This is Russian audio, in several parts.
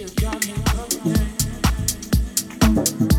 you got me hooked.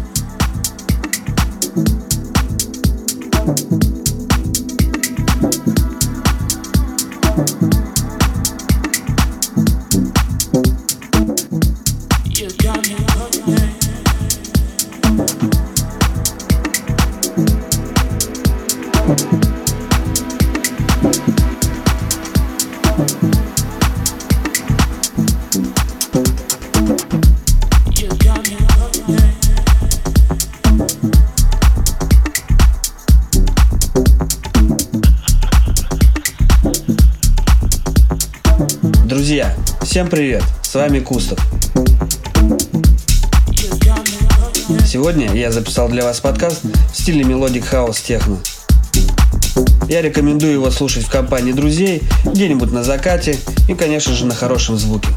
Всем привет! С вами Кустов. Сегодня я записал для вас подкаст в стиле melodic house techno. Я рекомендую его слушать в компании друзей, где-нибудь на закате и, конечно же, на хорошем звуке.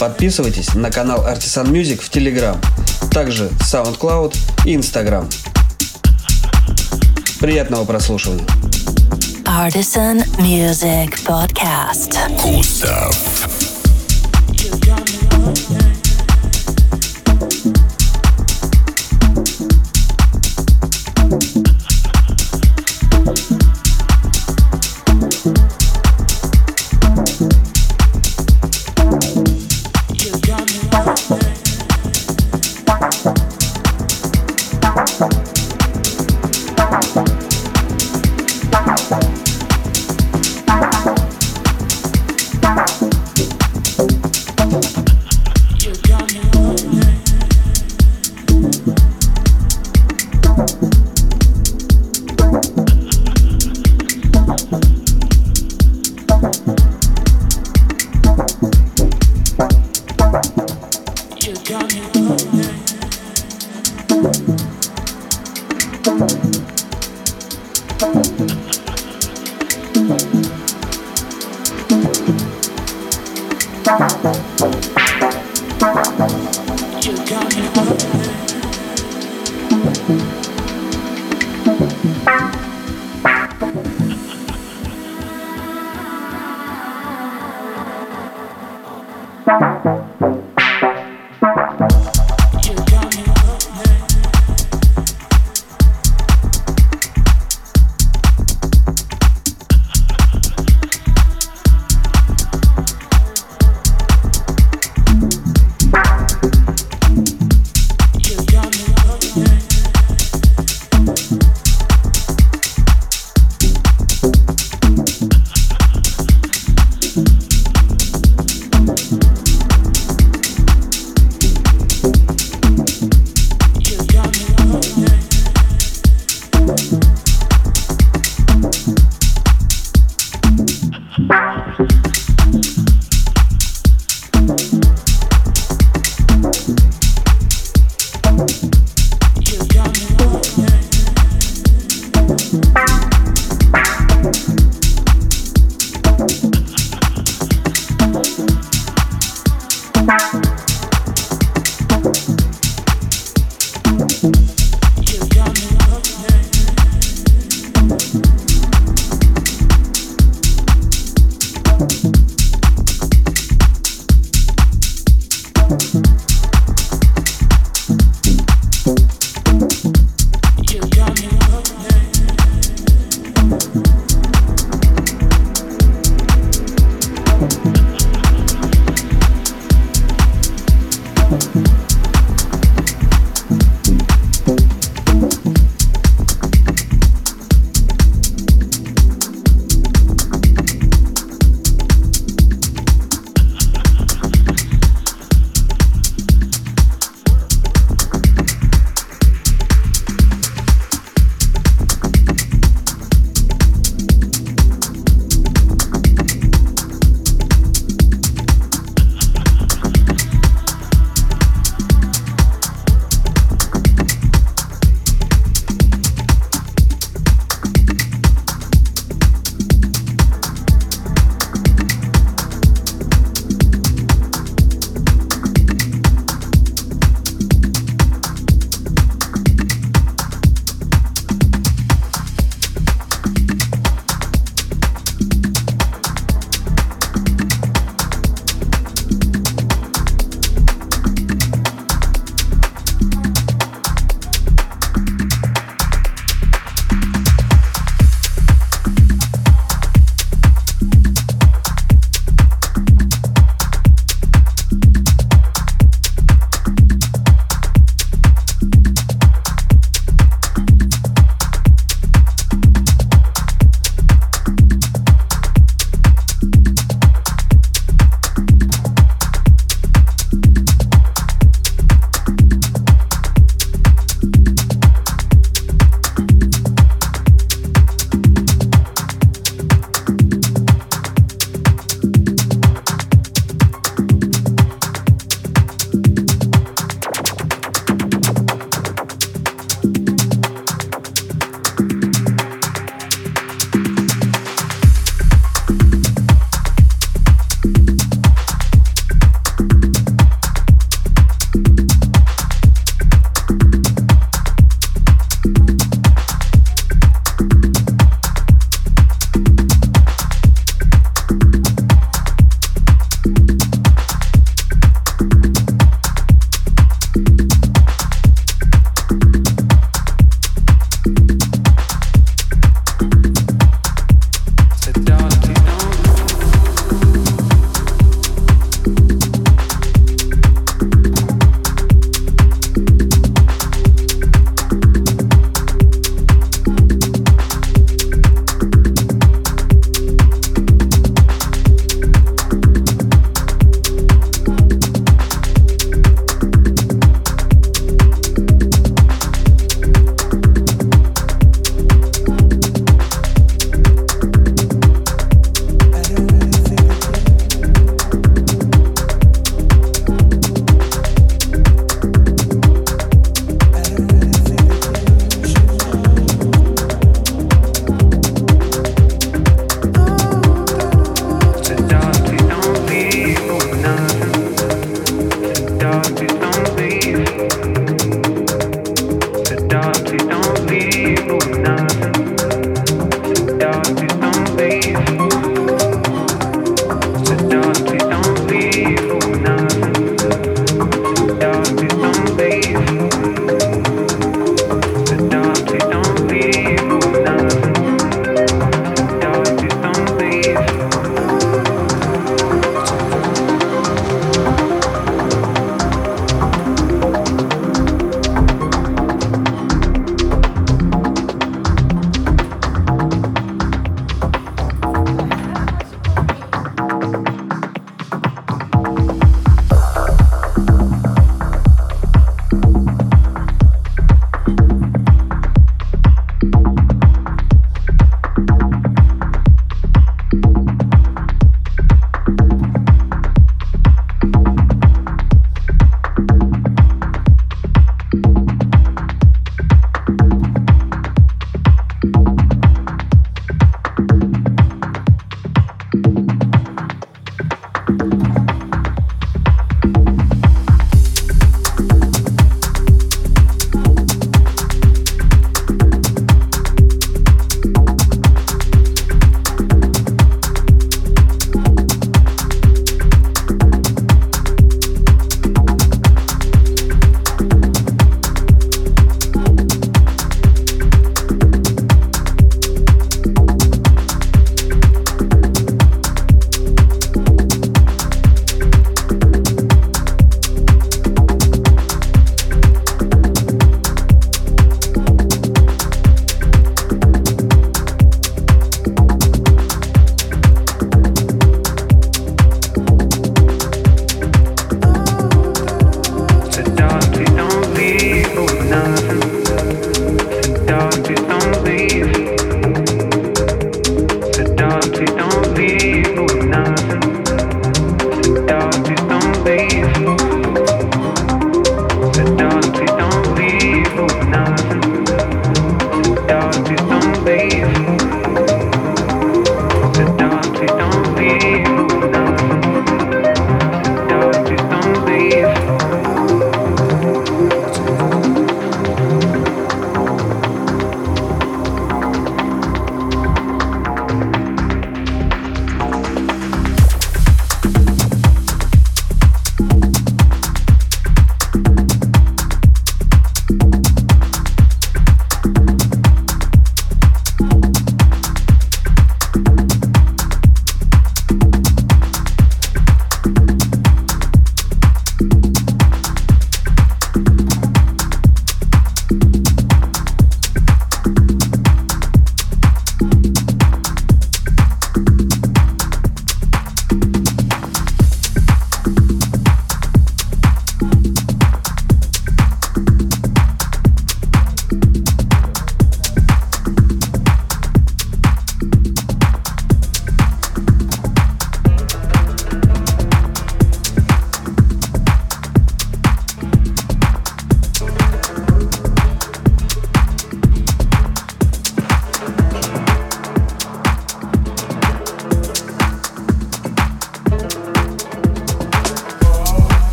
Подписывайтесь на канал Artisan Music в Telegram, также SoundCloud и Instagram. Приятного прослушивания. Artisan Music Podcast. Gustav.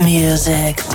Music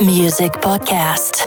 Music Podcast.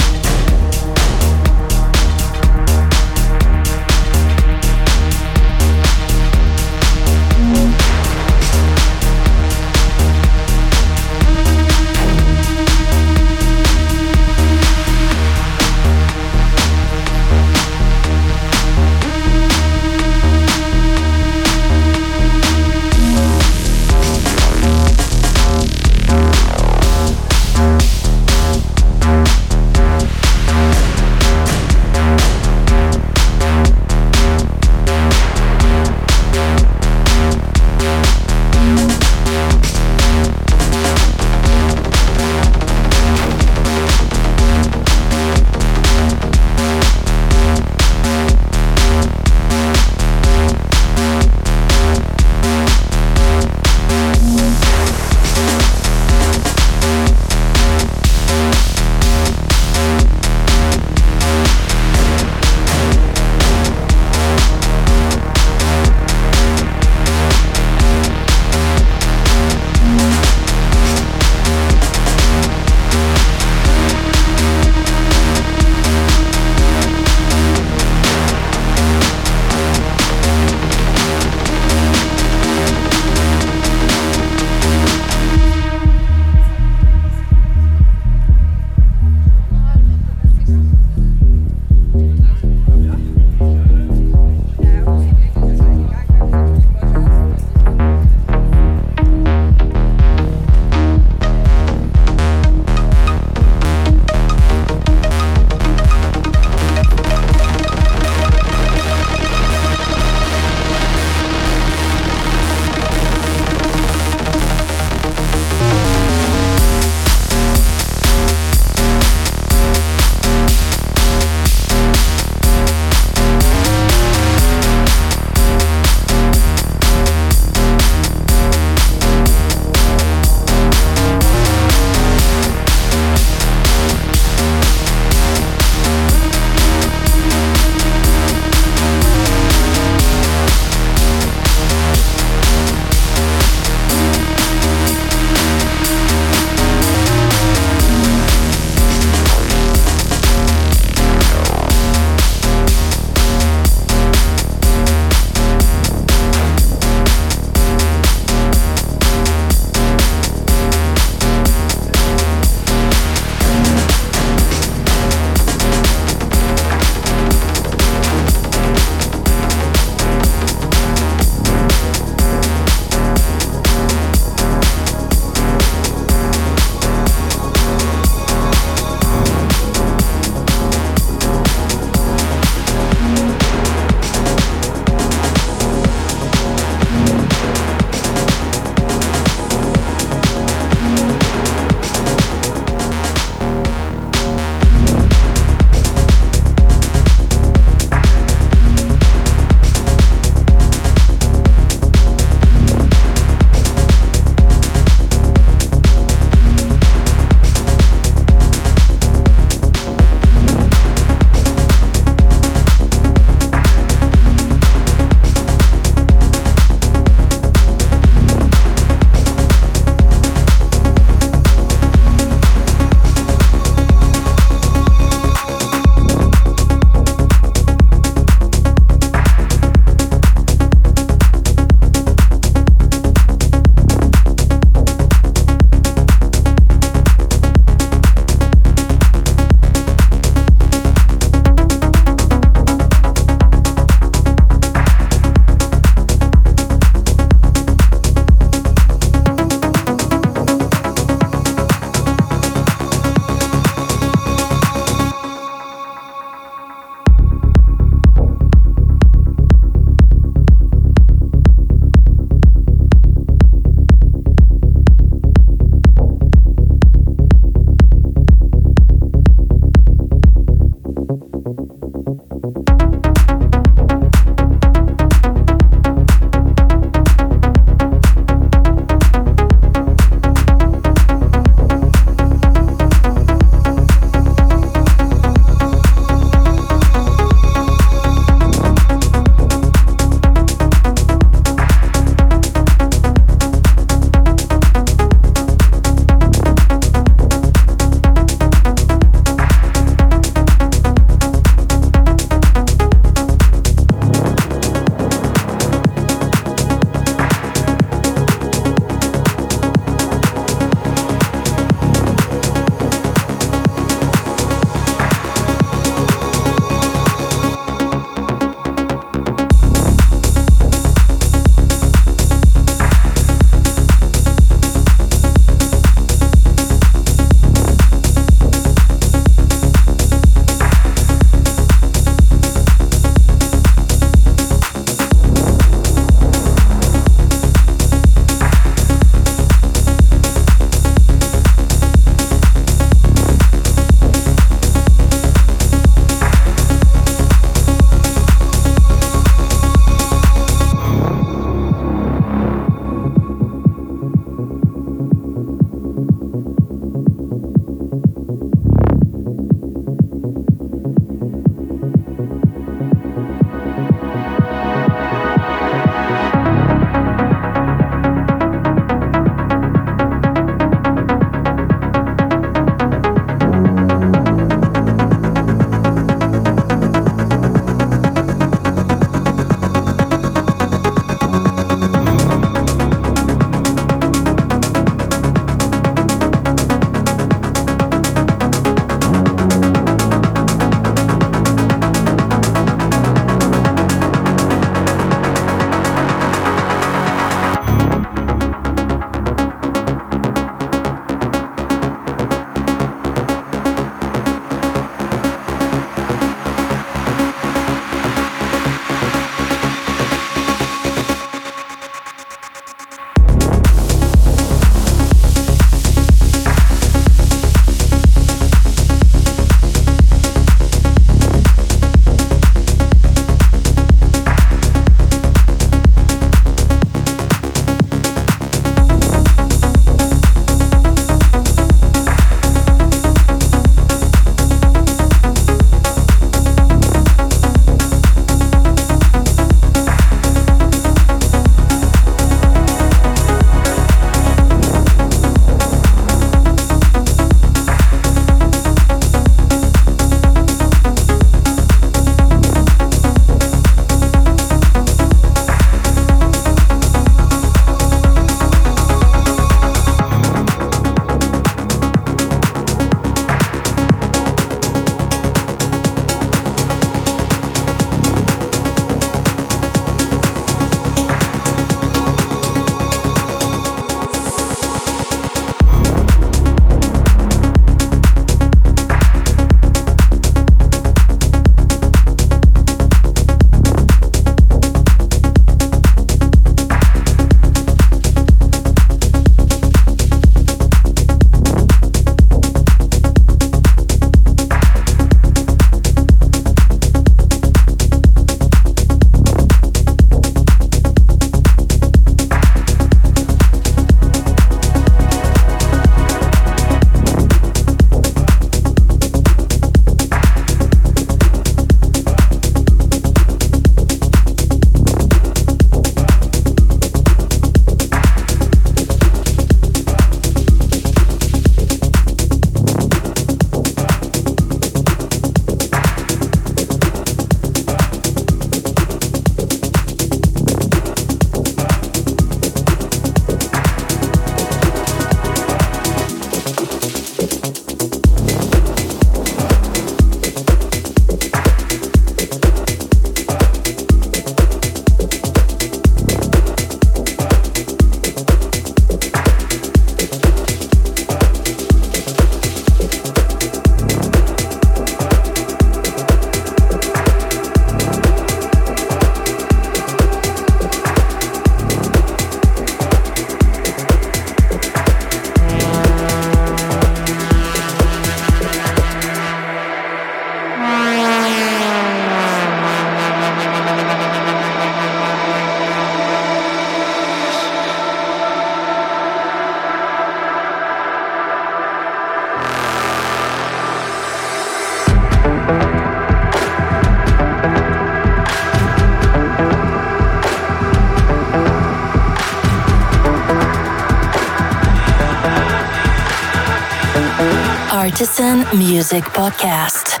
Music Podcast.